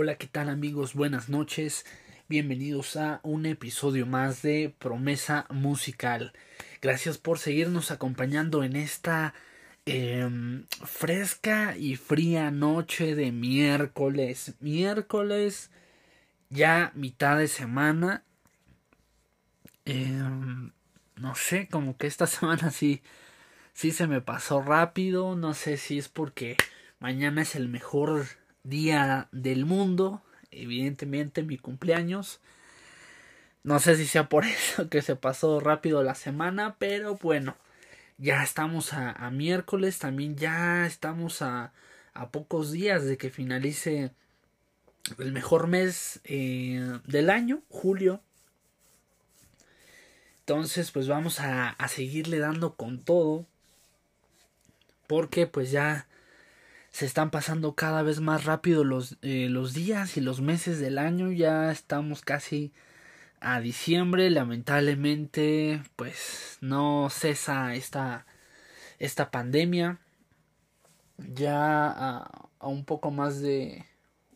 Hola, ¿qué tal amigos? Buenas noches. Bienvenidos a un episodio más de Promesa Musical. Gracias por seguirnos acompañando en esta em, fresca y fría noche de miércoles. Miércoles, ya mitad de semana. Em, no sé, como que esta semana sí, sí se me pasó rápido. No sé si es porque mañana es el mejor día del mundo, evidentemente mi cumpleaños. No sé si sea por eso que se pasó rápido la semana, pero bueno, ya estamos a, miércoles, también ya estamos a, a, pocos días de que finalice el mejor mes eh, del año, julio. Entonces, pues vamos a, a seguirle dando con todo. Porque pues ya se están pasando cada vez más rápido los, eh, los días y los meses del año. Ya estamos casi a diciembre. Lamentablemente, pues no cesa esta, esta pandemia. Ya a, un poco más de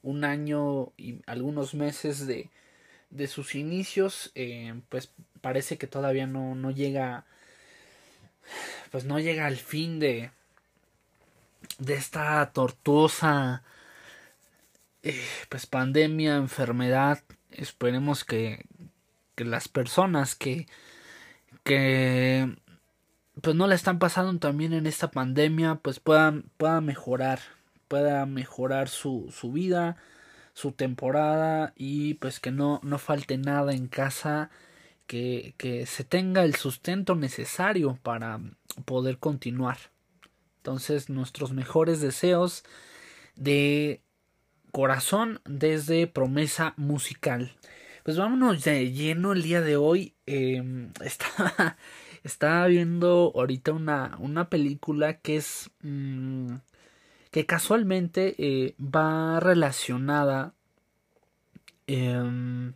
un año y algunos meses de, de sus inicios, eh, pues parece que todavía no, no llega, pues no llega al fin de, de esta tortuosa eh, pues pandemia, enfermedad. Esperemos que, que las personas que, que pues no la están pasando también en esta pandemia pues puedan, mejorar, pueda mejorar su, su vida, su temporada y pues que no, no falte nada en casa, que, que se tenga el sustento necesario para poder continuar. Entonces, nuestros mejores deseos de corazón desde promesa musical. Pues vámonos de lleno el día de hoy. Estaba, estaba, viendo ahorita una, una película que es. Mmm, que casualmente eh, va relacionada eh,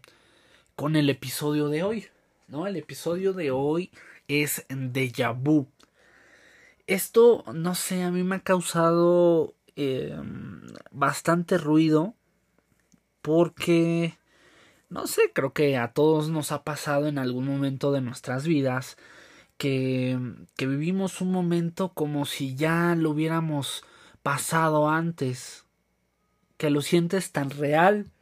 con el episodio de hoy. ¿No? El episodio de hoy es Deja Vu. Esto, no sé, a mí me ha causado eh, bastante ruido porque, no sé, creo que a todos nos ha pasado en algún momento de nuestras vidas que, que vivimos un momento como si ya lo hubiéramos pasado antes, que lo sientes tan real,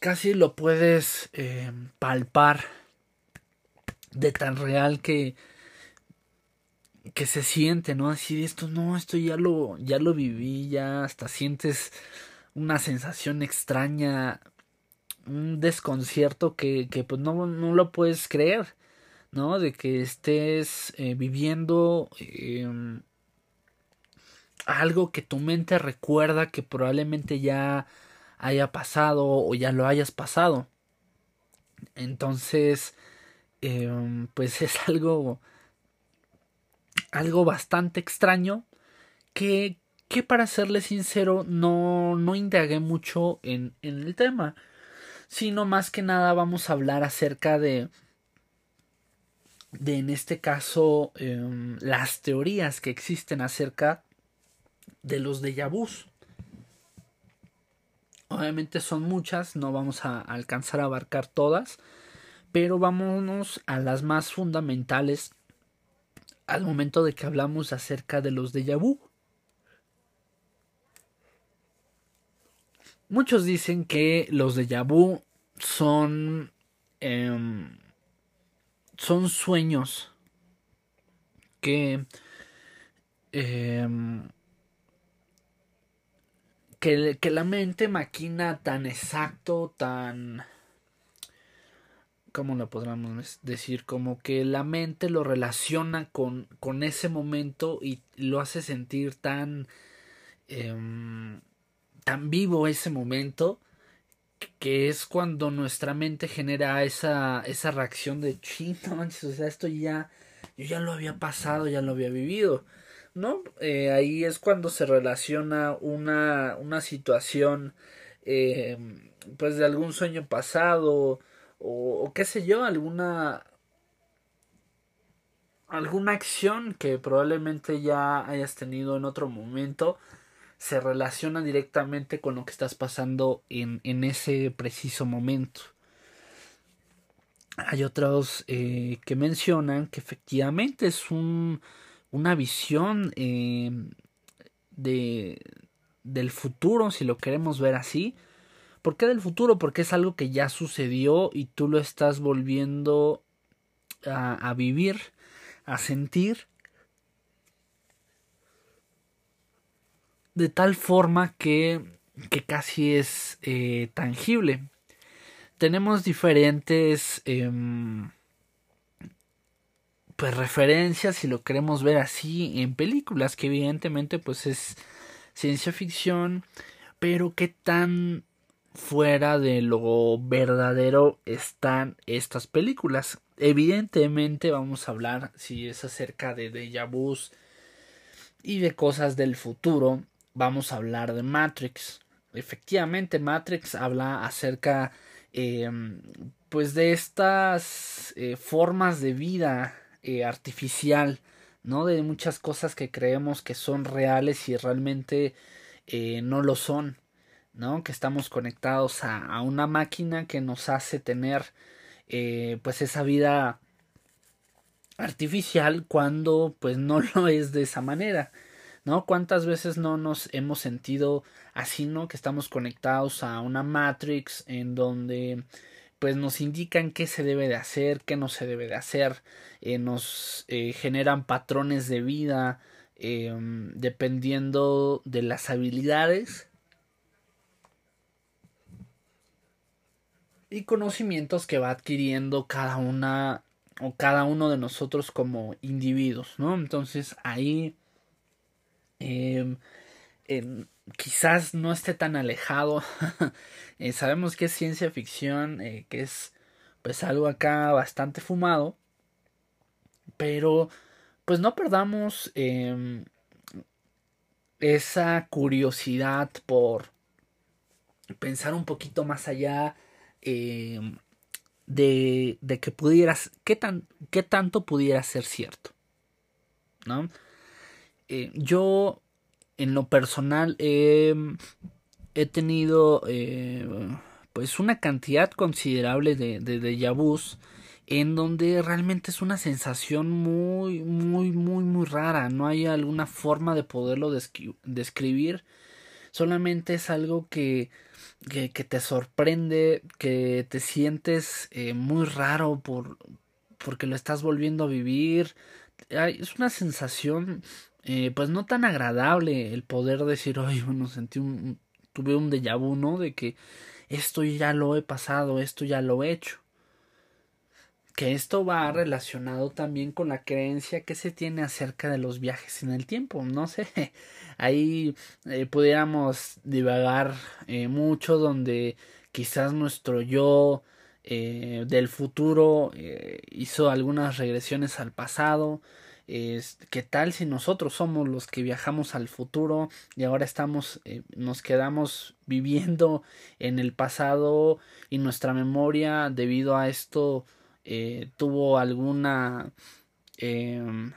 casi lo puedes eh, palpar de tan real que que se siente, ¿no? Decir esto, no, esto ya lo, ya lo viví, ya hasta sientes una sensación extraña, un desconcierto que, que pues no, no lo puedes creer, ¿no? De que estés eh, viviendo em, algo que tu mente recuerda que probablemente ya haya pasado o ya lo hayas pasado. Entonces, Em, pues es algo algo bastante extraño que que para serle sincero no no indagué mucho en, en el tema sino más que nada vamos a hablar acerca de de en este caso em, las teorías que existen acerca de los déjà vus. Obviamente son muchas no vamos a alcanzar a abarcar todas pero vámonos a las más fundamentales al momento de que hablamos acerca de los déjà vu. Muchos dicen que los déjà vu son em, son sueños que em, que, que la mente maquina tan exacto, tan ¿cómo lo podríamos decir? Como que la mente lo relaciona con, con ese momento y lo hace sentir tan, em, tan vivo ese momento que es cuando nuestra mente genera esa, esa reacción de chino, o sea, esto ya, yo ya lo había pasado, ya lo había vivido, ¿no? Eh, ahí es cuando se relaciona una, una situación, eh, pues de algún sueño pasado, o, qué sé yo, alguna alguna acción que probablemente ya hayas tenido en otro momento se relaciona directamente con lo que estás pasando en, en ese preciso momento. Hay otros eh, que mencionan que efectivamente es un, una visión eh, de, del futuro, si lo queremos ver así. ¿Por qué del futuro? Porque es algo que ya sucedió y tú lo estás volviendo a, vivir, a sentir. De tal forma que, que casi es eh, tangible. Tenemos diferentes em, pues referencias, si lo queremos ver así, en películas, que evidentemente pues es ciencia ficción, pero qué tan fuera de lo verdadero están estas películas. Evidentemente vamos a hablar si es acerca de déjà vus y de cosas del futuro. Vamos a hablar de Matrix. Efectivamente, Matrix habla acerca eh, pues de estas eh, formas de vida eh, artificial, ¿no? De muchas cosas que creemos que son reales y realmente eh, no lo son, ¿no? Que estamos conectados a, a una máquina que nos hace tener eh, pues esa vida artificial cuando pues no lo es de esa manera. ¿No? ¿Cuántas veces no nos hemos sentido así, ¿no? Que estamos conectados a una Matrix en donde pues nos indican qué se debe de hacer, qué no se debe de hacer, eh, nos eh, generan patrones de vida eh, dependiendo de las habilidades y conocimientos que va adquiriendo cada una o cada uno de nosotros como individuos, ¿no? Entonces ahí Em, quizás no esté tan alejado. Eh, sabemos que es ciencia ficción, eh, que es pues algo acá bastante fumado. Pero pues no perdamos em, esa curiosidad por pensar un poquito más allá em, de, de, que pudieras, qué, tan, qué tanto pudiera ser cierto. ¿No? Eh, yo en lo personal he tenido eh, pues una cantidad considerable de, de vus en donde realmente es una sensación muy muy muy muy rara no hay alguna forma de poderlo describir solamente es algo que, que, te sorprende que te sientes eh, muy raro por porque lo estás volviendo a vivir es una sensación eh, pues no tan agradable el poder decir, ay, bueno, sentí un, tuve un déjà vu, ¿no? De que esto ya lo he pasado, esto ya lo he hecho. Que esto va relacionado también con la creencia que se tiene acerca de los viajes en el tiempo. No sé, ahí eh, pudiéramos divagar eh, mucho donde quizás nuestro yo eh, del futuro hizo algunas regresiones al pasado ¿Qué tal si nosotros somos los que viajamos al futuro y ahora estamos, eh, nos quedamos viviendo en el pasado y nuestra memoria debido a esto eh, tuvo alguna em,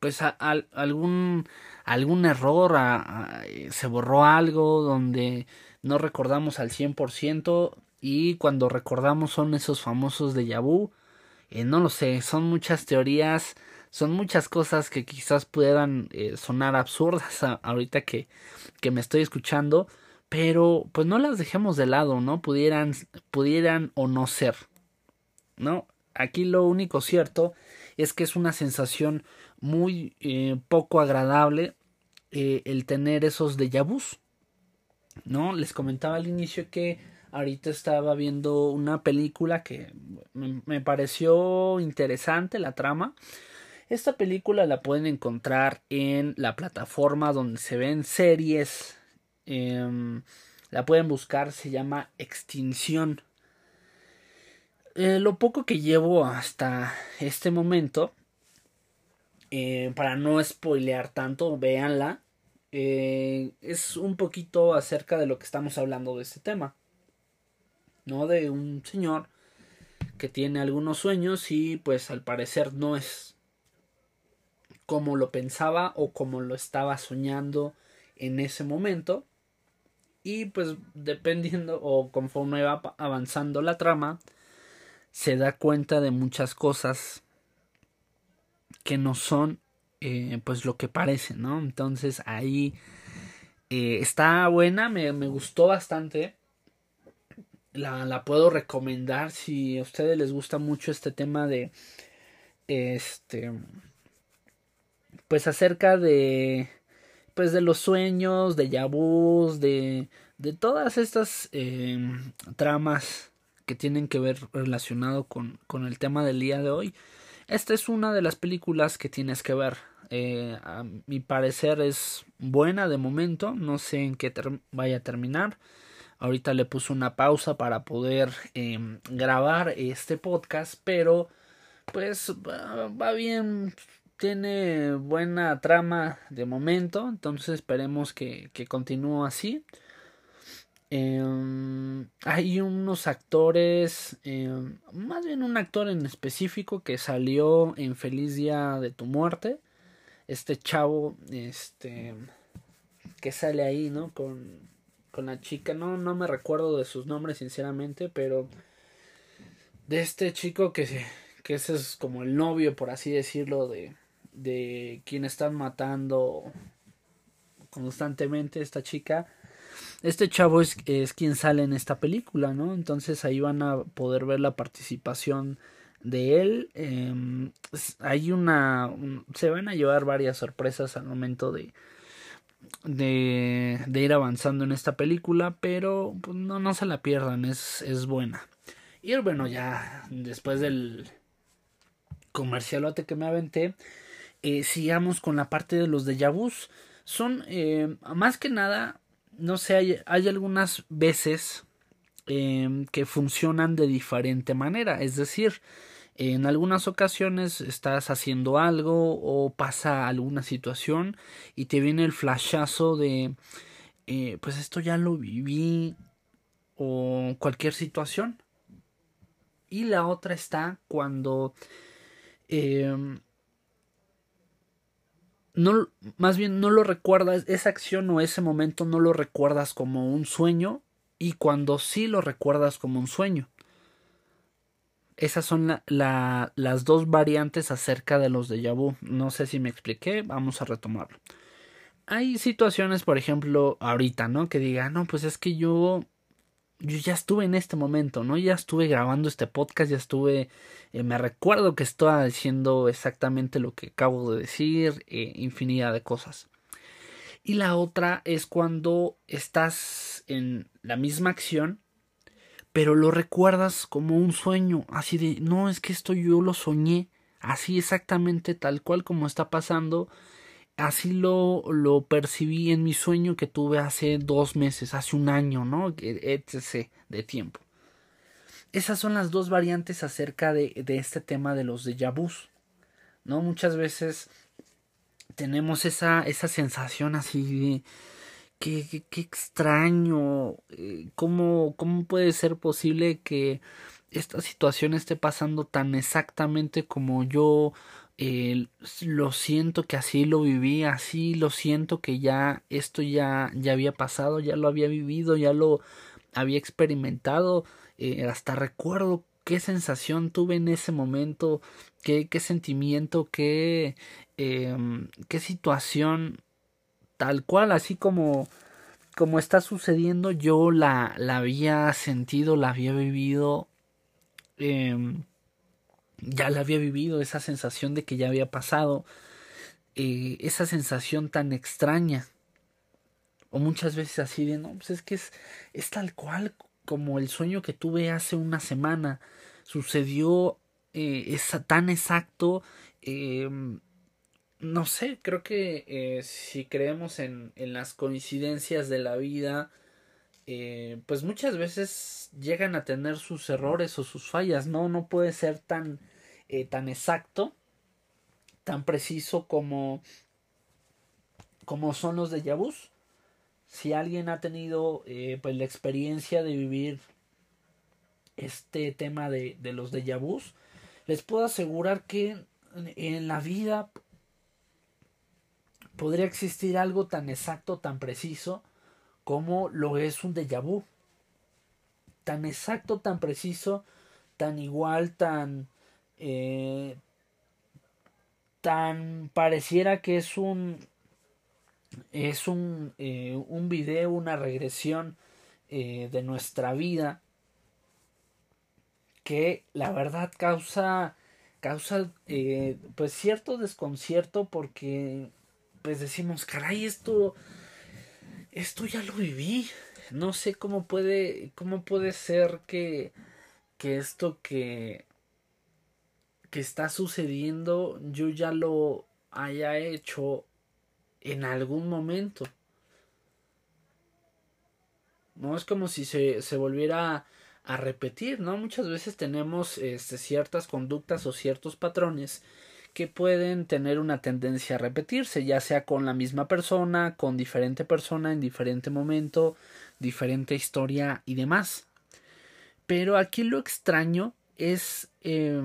pues algún algún error se borró algo donde no recordamos al 100% y cuando recordamos son esos famosos de vu eh, no lo sé, son muchas teorías, son muchas cosas que quizás puedan eh, sonar absurdas ahorita que, que me estoy escuchando, pero pues no las dejemos de lado, ¿no? Pudieran, pudieran o no ser, ¿no? Aquí lo único cierto es que es una sensación muy eh, poco agradable el tener esos déjà vus, ¿no? Les comentaba al inicio que Ahorita estaba viendo una película que me, pareció interesante la trama. Esta película la pueden encontrar en la plataforma donde se ven series. Em, la pueden buscar, se llama Extinción. Eh, lo poco que llevo hasta este momento, eh, para no spoilear tanto, véanla. Eh, es un poquito acerca de lo que estamos hablando de este tema. ¿no? De un señor que tiene algunos sueños y pues al parecer no es como lo pensaba o como lo estaba soñando en ese momento. Y pues dependiendo o conforme va avanzando la trama, se da cuenta de muchas cosas que no son eh, pues lo que parece, ¿no? Entonces ahí eh, está buena, me, me, gustó bastante. La, la puedo recomendar si a ustedes les gusta mucho este tema de este pues acerca de pues de los sueños, de yabús, de de todas estas eh, tramas que tienen que ver relacionado con, con, el tema del día de hoy. Esta es una de las películas que tienes que ver. Eh, a mi parecer es buena de momento. No sé en qué vaya a terminar. Ahorita le puse una pausa para poder eh, grabar este podcast. Pero pues va bien tiene buena trama de momento, entonces esperemos que, que continúe así. Eh, hay unos actores, eh, más bien un actor en específico que salió en Feliz Día de tu Muerte. Este chavo, este, que sale ahí, ¿no? Con, con la chica, no, no me recuerdo de sus nombres sinceramente, pero de este chico que, que ese es como el novio, por así decirlo, de, de quien están matando constantemente esta chica. Este chavo es, es, quien sale en esta película, ¿no? Entonces ahí van a poder ver la participación de él. Eh, hay una... se van a llevar varias sorpresas al momento de, de, de ir avanzando en esta película, pero pues, no, no se la pierdan, es, es buena. Y bueno, ya después del comercialote que me aventé, eh, sigamos con la parte de los de vus. Son eh, más que nada, no sé, hay, algunas veces eh, que funcionan de diferente manera. Es decir, en algunas ocasiones estás haciendo algo o pasa alguna situación y te viene el flashazo de, eh, pues esto ya lo viví o cualquier situación. Y la otra está cuando eh, no, más bien no lo recuerdas, esa acción o ese momento no lo recuerdas como un sueño y cuando sí lo recuerdas como un sueño. Esas son la, la, las dos variantes acerca de los de vu. No sé si me expliqué, vamos a retomarlo. Hay situaciones, por ejemplo, ahorita, ¿no? Que diga, no, pues es que yo yo ya estuve en este momento, ¿no? Ya estuve grabando este podcast, ya estuve, eh, me recuerdo que estaba diciendo exactamente lo que acabo de decir, eh, infinidad de cosas. Y la otra es cuando estás en la misma acción, pero lo recuerdas como un sueño, así de, no, es que esto yo lo soñé, así exactamente tal cual como está pasando, así lo, lo percibí en mi sueño que tuve hace dos meses, hace un año, ¿no? etc. de tiempo. Esas son las dos variantes acerca de, de este tema de los déjà vus, ¿no? Muchas veces tenemos esa, esa sensación así de qué, qué, extraño, eh, ¿cómo, cómo puede ser posible que esta situación esté pasando tan exactamente como yo lo siento que así lo viví, así lo siento que ya esto ya, ya había pasado, ya lo había vivido, ya lo había experimentado, eh, hasta recuerdo qué sensación tuve en ese momento, qué, qué sentimiento, qué, eh, qué situación tal cual, así como, como está sucediendo, yo la, la había sentido, la había vivido. Ya la había vivido, esa sensación de que ya había pasado, eh, esa sensación tan extraña. O muchas veces así de, no, pues es que es, es tal cual como el sueño que tuve hace una semana. Sucedió eh, es tan exacto. Eh, no sé, creo que eh, si creemos en, en las coincidencias de la vida, pues muchas veces llegan a tener sus errores o sus fallas, ¿no? No puede ser tan, eh, tan exacto, tan preciso como, como son los de Yabus. Si alguien ha tenido eh, pues la experiencia de vivir este tema de, de los de Yabus, les puedo asegurar que en la vida podría existir algo tan exacto, tan preciso como lo es un déjà vu. Tan exacto, tan preciso, tan igual, tan... Eh, tan pareciera que es un es un, eh, un video, una regresión eh, de nuestra vida que la verdad causa causa pues cierto desconcierto porque pues decimos caray esto esto ya lo viví no sé cómo puede cómo puede ser que que esto que que está sucediendo yo ya lo haya hecho en algún momento no es como si se, se volviera a repetir, ¿no? Muchas veces tenemos este, ciertas conductas o ciertos patrones que pueden tener una tendencia a repetirse, ya sea con la misma persona, con diferente persona en diferente momento, diferente historia y demás. Pero aquí lo extraño es eh,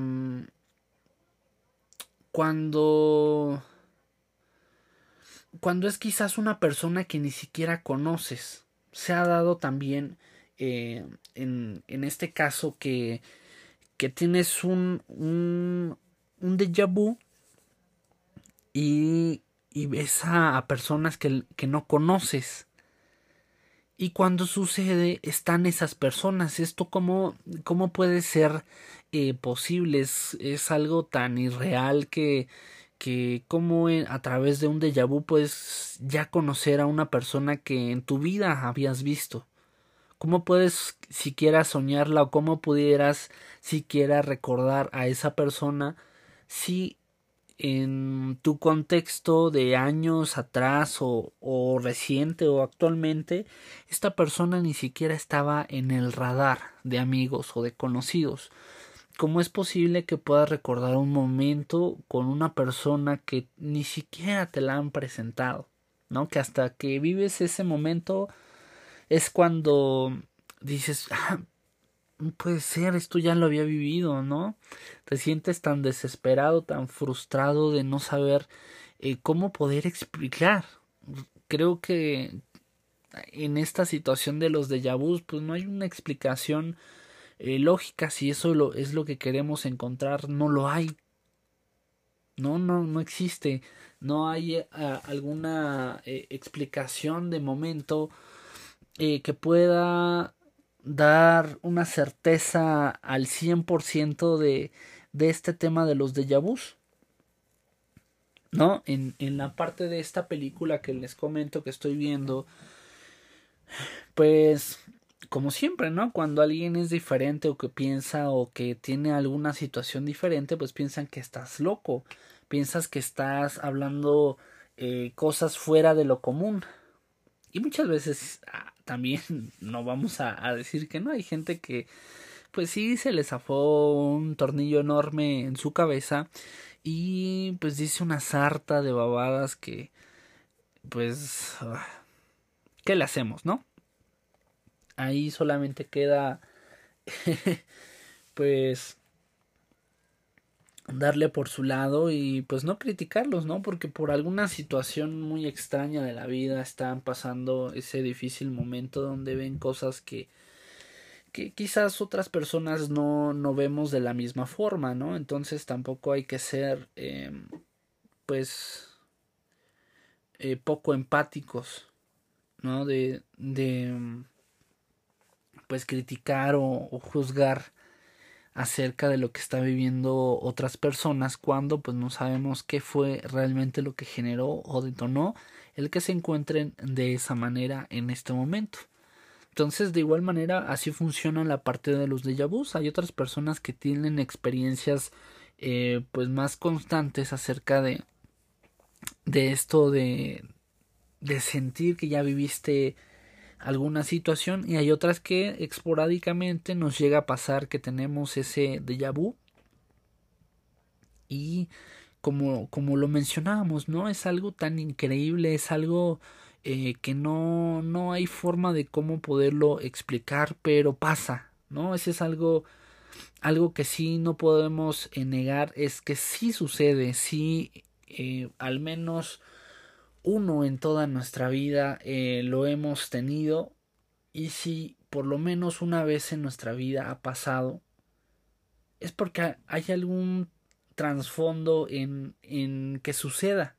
cuando cuando es quizás una persona que ni siquiera conoces. Se ha dado también eh, en, en, este caso que, que tienes un, un, un déjà vu y, y ves a, personas que, que, no conoces. Y cuando sucede están esas personas. Esto cómo, cómo puede ser eh, posible. Es, es algo tan irreal que, que como a través de un déjà vu puedes ya conocer a una persona que en tu vida habías visto. ¿Cómo puedes siquiera soñarla o cómo pudieras siquiera recordar a esa persona si en tu contexto de años atrás o, o, reciente o actualmente esta persona ni siquiera estaba en el radar de amigos o de conocidos? ¿Cómo es posible que puedas recordar un momento con una persona que ni siquiera te la han presentado? ¿No? Que hasta que vives ese momento es cuando dices, ah, puede ser, esto ya lo había vivido, ¿no? Te sientes tan desesperado, tan frustrado de no saber eh, cómo poder explicar. Creo que en esta situación de los déjà vus, pues no hay una explicación eh, lógica si eso lo, es lo que queremos encontrar, no lo hay. No, no, no existe. No hay eh, alguna explicación de momento eh, que pueda dar una certeza al 100% de, de este tema de los déjà vus. ¿No? En, en la parte de esta película que les comento que estoy viendo, pues como siempre, ¿no? Cuando alguien es diferente o que piensa o que tiene alguna situación diferente, pues piensan que estás loco, piensas que estás hablando eh, cosas fuera de lo común. Y muchas veces ah, también no vamos a, decir que no. Hay gente que, pues sí, se le zafó un tornillo enorme en su cabeza y pues dice una sarta de babadas que, pues, ah, ¿qué le hacemos, no? Ahí solamente queda, pues, darle por su lado y pues no criticarlos, ¿no? Porque por alguna situación muy extraña de la vida están pasando ese difícil momento donde ven cosas que que quizás otras personas no, no vemos de la misma forma, ¿no? Entonces tampoco hay que ser eh, pues eh, poco empáticos, ¿no? De, de pues criticar o, juzgar acerca de lo que está viviendo otras personas cuando pues no sabemos qué fue realmente lo que generó o detonó el que se encuentren de esa manera en este momento. Entonces, de igual manera, así funciona la parte de los déjà vus. Hay otras personas que tienen experiencias eh, pues más constantes acerca de de esto de de sentir que ya viviste alguna situación y hay otras que esporádicamente nos llega a pasar que tenemos ese déjà vu y como, como lo mencionábamos, ¿no? Es algo tan increíble, es algo eh, que no, no hay forma de cómo poderlo explicar, pero pasa, ¿no? Ese es algo, algo que sí no podemos negar, es que sí sucede, sí, eh, al menos uno en toda nuestra vida eh, lo hemos tenido y si por lo menos una vez en nuestra vida ha pasado, es porque hay algún trasfondo en, en que suceda.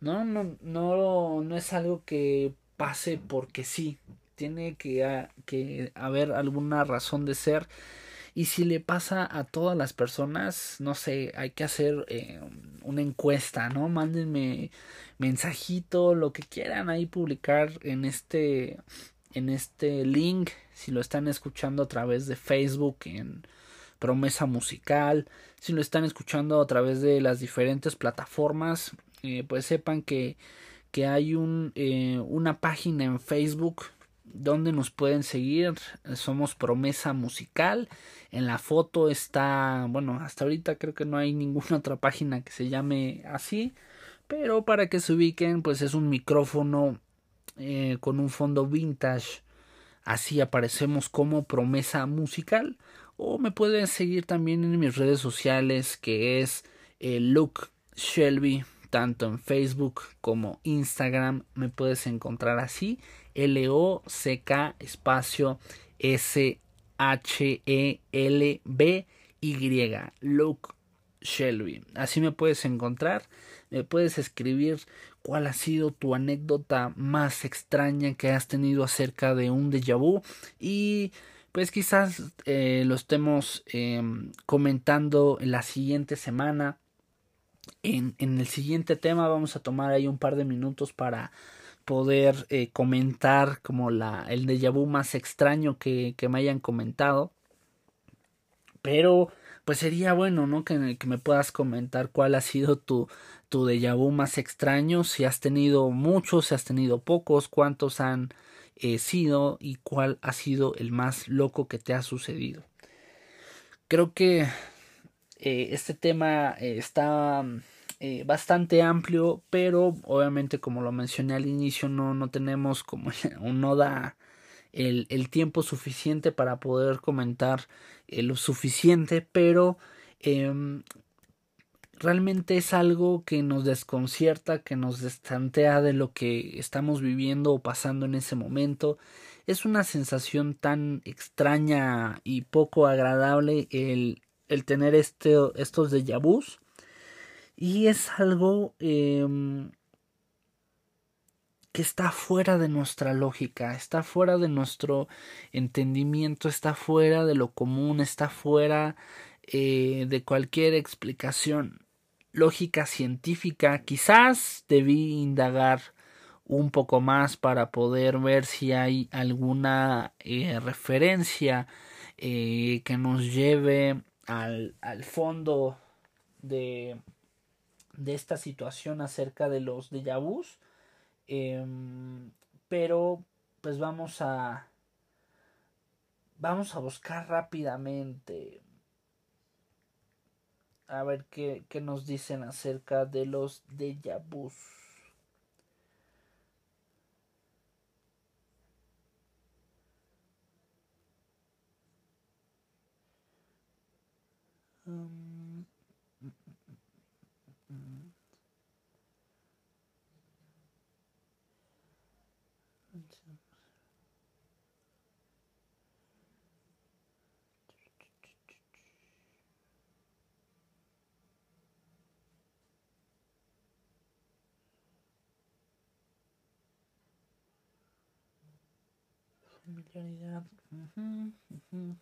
No, no, no, no es algo que pase porque sí. Tiene que, que haber alguna razón de ser. Y si le pasa a todas las personas, no sé, hay que hacer eh, una encuesta, ¿no? Mándenme mensajito, lo que quieran ahí publicar en este en este link, si lo están escuchando a través de Facebook en Promesa Musical, si lo están escuchando a través de las diferentes plataformas, eh, pues sepan que, que hay un, eh, una página en Facebook donde nos pueden seguir. Somos Promesa Musical. En la foto está, bueno, hasta ahorita creo que no hay ninguna otra página que se llame así. Pero para que se ubiquen, pues es un micrófono eh, con un fondo vintage. Así aparecemos como promesa musical. O me pueden seguir también en mis redes sociales que es eh, Luke Shelby. Tanto en Facebook como Instagram me puedes encontrar así. L-O-C-K espacio S-H-E-L-B-Y. Luke Shelby. Así me puedes encontrar. Me puedes escribir cuál ha sido tu anécdota más extraña que has tenido acerca de un déjà vu y pues quizás eh, lo estemos em, comentando en la siguiente semana en, el siguiente tema vamos a tomar ahí un par de minutos para poder eh, comentar como la el déjà vu más extraño que, que me hayan comentado pero pues sería bueno, ¿no? Que, que, me puedas comentar cuál ha sido tu, tu déjà vu más extraño, si has tenido muchos, si has tenido pocos, cuántos han eh, sido y cuál ha sido el más loco que te ha sucedido. Creo que eh, este tema está bastante amplio, pero obviamente como lo mencioné al inicio no, no tenemos como no da el, el tiempo suficiente para poder comentar eh, lo suficiente, pero eh, realmente es algo que nos desconcierta, que nos destantea de lo que estamos viviendo o pasando en ese momento. Es una sensación tan extraña y poco agradable el, el tener este, estos déjà vus. Y es algo eh, que está fuera de nuestra lógica, está fuera de nuestro entendimiento, está fuera de lo común, está fuera eh, de cualquier explicación lógica científica. Quizás debí indagar un poco más para poder ver si hay alguna eh, referencia eh, que nos lleve al, al fondo de, de esta situación acerca de los déjà vus Em, pero pues vamos a vamos a buscar rápidamente a ver qué, qué nos dicen acerca de los déjà vus. Um, familiaridad. Uh -huh, uh -huh,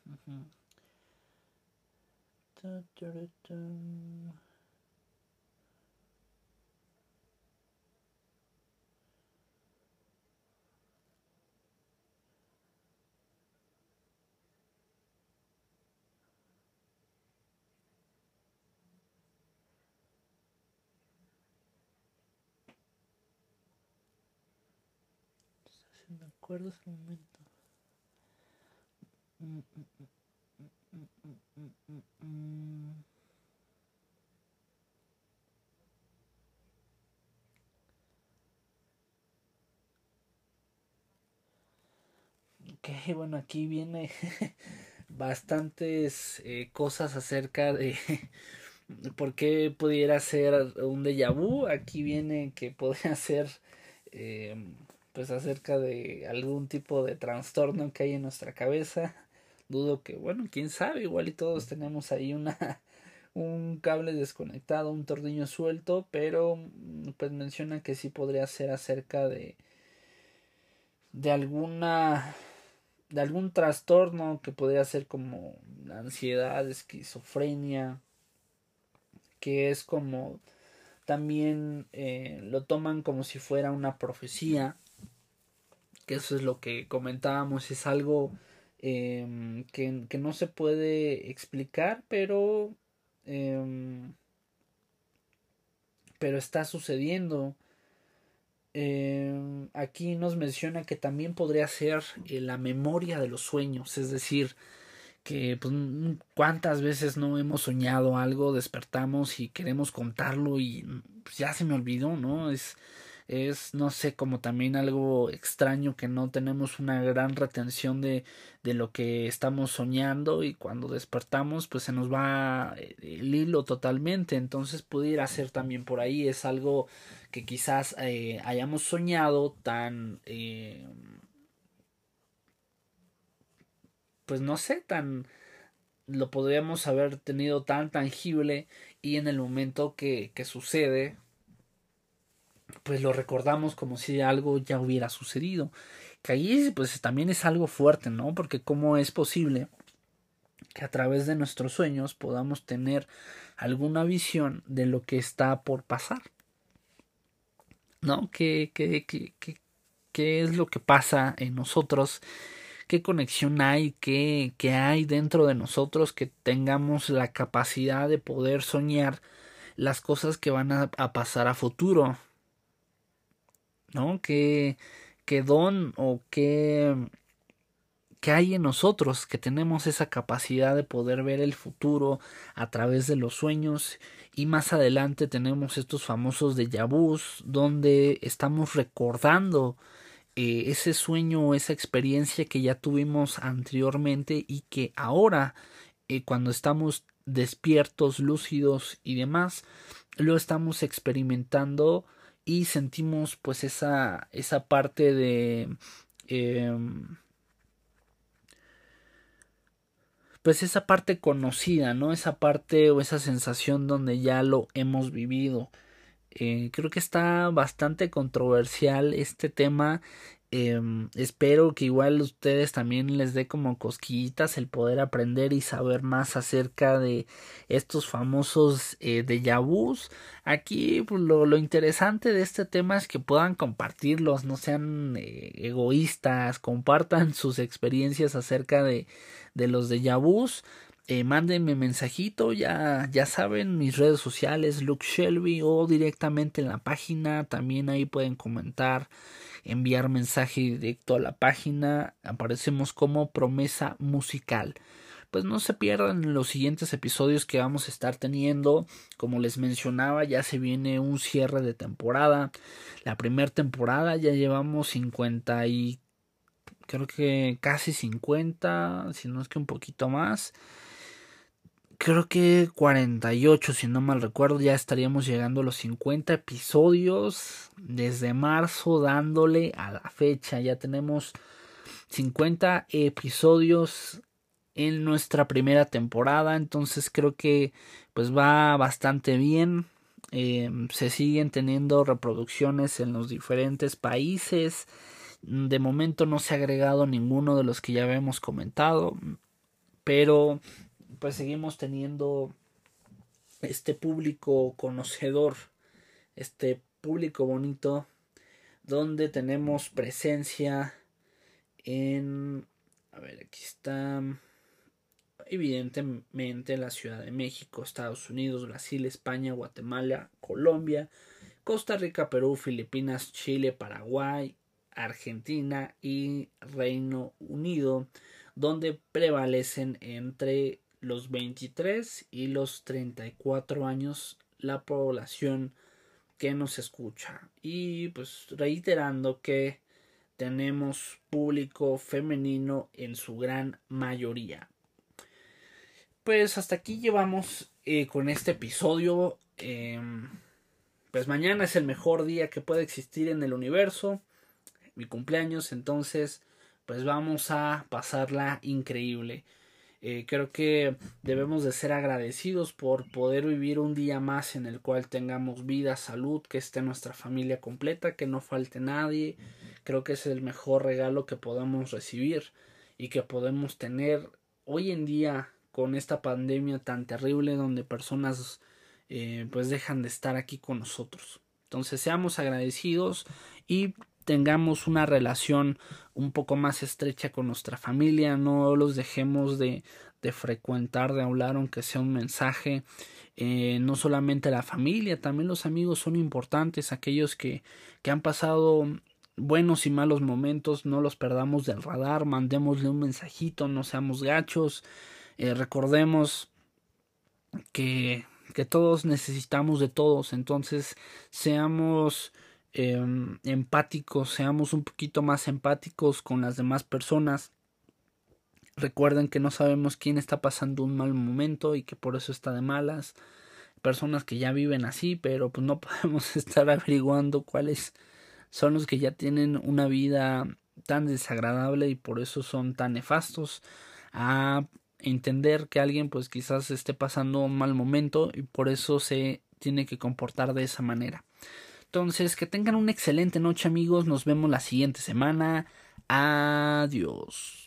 momento. Ok, bueno, aquí viene bastantes eh, cosas acerca de, ¿Por qué pudiera ser un déjà vu? Aquí viene que podría ser eh, pues acerca de algún tipo de trastorno que hay en nuestra cabeza. Dudo que, bueno, quién sabe, igual y todos tenemos ahí una un cable desconectado, un tornillo suelto, pero pues menciona que sí podría ser acerca de de alguna de algún trastorno que podría ser como ansiedad, esquizofrenia, que es como también eh, lo toman como si fuera una profecía, que eso es lo que comentábamos, es algo em, que, que, no se puede explicar, pero, em, pero está sucediendo. Em, aquí nos menciona que también podría ser eh, la memoria de los sueños, es decir, que pues, cuántas veces no hemos soñado algo, despertamos y queremos contarlo y pues, ya se me olvidó, ¿no? Es, es, no sé, como también algo extraño que no tenemos una gran retención de, de lo que estamos soñando y cuando despertamos pues se nos va el hilo totalmente, entonces pudiera ser también por ahí, es algo que quizás eh, hayamos soñado tan... Eh, pues no sé, tan lo podríamos haber tenido tan tangible y en el momento que, que sucede, pues lo recordamos como si algo ya hubiera sucedido. Que ahí pues también es algo fuerte, ¿no? Porque cómo es posible que a través de nuestros sueños podamos tener alguna visión de lo que está por pasar. ¿No? ¿Qué, qué, qué, qué, qué es lo que pasa en nosotros qué conexión hay, qué, qué hay dentro de nosotros que tengamos la capacidad de poder soñar las cosas que van a, pasar a futuro. ¿No? ¿Qué, qué don o qué, qué hay en nosotros que tenemos esa capacidad de poder ver el futuro a través de los sueños y más adelante tenemos estos famosos de vus donde estamos recordando eh, ese sueño o esa experiencia que ya tuvimos anteriormente y que ahora eh, cuando estamos despiertos, lúcidos y demás, lo estamos experimentando y sentimos pues esa, esa parte de em, pues esa parte conocida, ¿no? Esa parte o esa sensación donde ya lo hemos vivido. Eh, creo que está bastante controversial este tema. Em, espero que igual ustedes también les dé como cosquillitas el poder aprender y saber más acerca de estos famosos eh, de. Aquí pues, lo, lo, interesante de este tema es que puedan compartirlos, no sean eh, egoístas, compartan sus experiencias acerca de, de los de vus eh, mándenme mensajito, ya, ya saben, mis redes sociales, Luke Shelby, o directamente en la página, también ahí pueden comentar, enviar mensaje directo a la página, aparecemos como promesa musical. Pues no se pierdan los siguientes episodios que vamos a estar teniendo. Como les mencionaba, ya se viene un cierre de temporada. La primera temporada ya llevamos 50 y creo que casi 50, si no es que un poquito más creo que 48, si no mal recuerdo, ya estaríamos llegando a los 50 episodios desde marzo dándole a la fecha. Ya tenemos 50 episodios en nuestra primera temporada, entonces creo que pues va bastante bien. Eh, se siguen teniendo reproducciones en los diferentes países. De momento no se ha agregado ninguno de los que ya habíamos comentado, pero pues seguimos teniendo este público conocedor, este público bonito, donde tenemos presencia en, a ver, aquí está, evidentemente la Ciudad de México, Estados Unidos, Brasil, España, Guatemala, Colombia, Costa Rica, Perú, Filipinas, Chile, Paraguay, Argentina y Reino Unido, donde prevalecen entre los 23 y los 34 años la población que nos escucha. Y pues reiterando que tenemos público femenino en su gran mayoría. Pues hasta aquí llevamos eh, con este episodio. Em, pues mañana es el mejor día que puede existir en el universo. Mi cumpleaños, entonces pues vamos a pasarla increíble. Eh, creo que debemos de ser agradecidos por poder vivir un día más en el cual tengamos vida, salud, que esté nuestra familia completa, que no falte nadie. Creo que es el mejor regalo que podemos recibir y que podemos tener hoy en día con esta pandemia tan terrible donde personas eh, pues dejan de estar aquí con nosotros. Entonces seamos agradecidos y tengamos una relación un poco más estrecha con nuestra familia, no los dejemos de, de frecuentar, de hablar, aunque sea un mensaje. Eh, no solamente la familia, también los amigos son importantes, aquellos que, que han pasado buenos y malos momentos, no los perdamos del radar, mandémosle un mensajito, no seamos gachos, eh, recordemos que, que todos necesitamos de todos, entonces seamos em, empáticos, seamos un poquito más empáticos con las demás personas. Recuerden que no sabemos quién está pasando un mal momento y que por eso está de malas. Personas que ya viven así, pero pues no podemos estar averiguando cuáles son los que ya tienen una vida tan desagradable y por eso son tan nefastos. A entender que alguien pues quizás esté pasando un mal momento y por eso se tiene que comportar de esa manera. Entonces, que tengan una excelente noche amigos, nos vemos la siguiente semana. Adiós.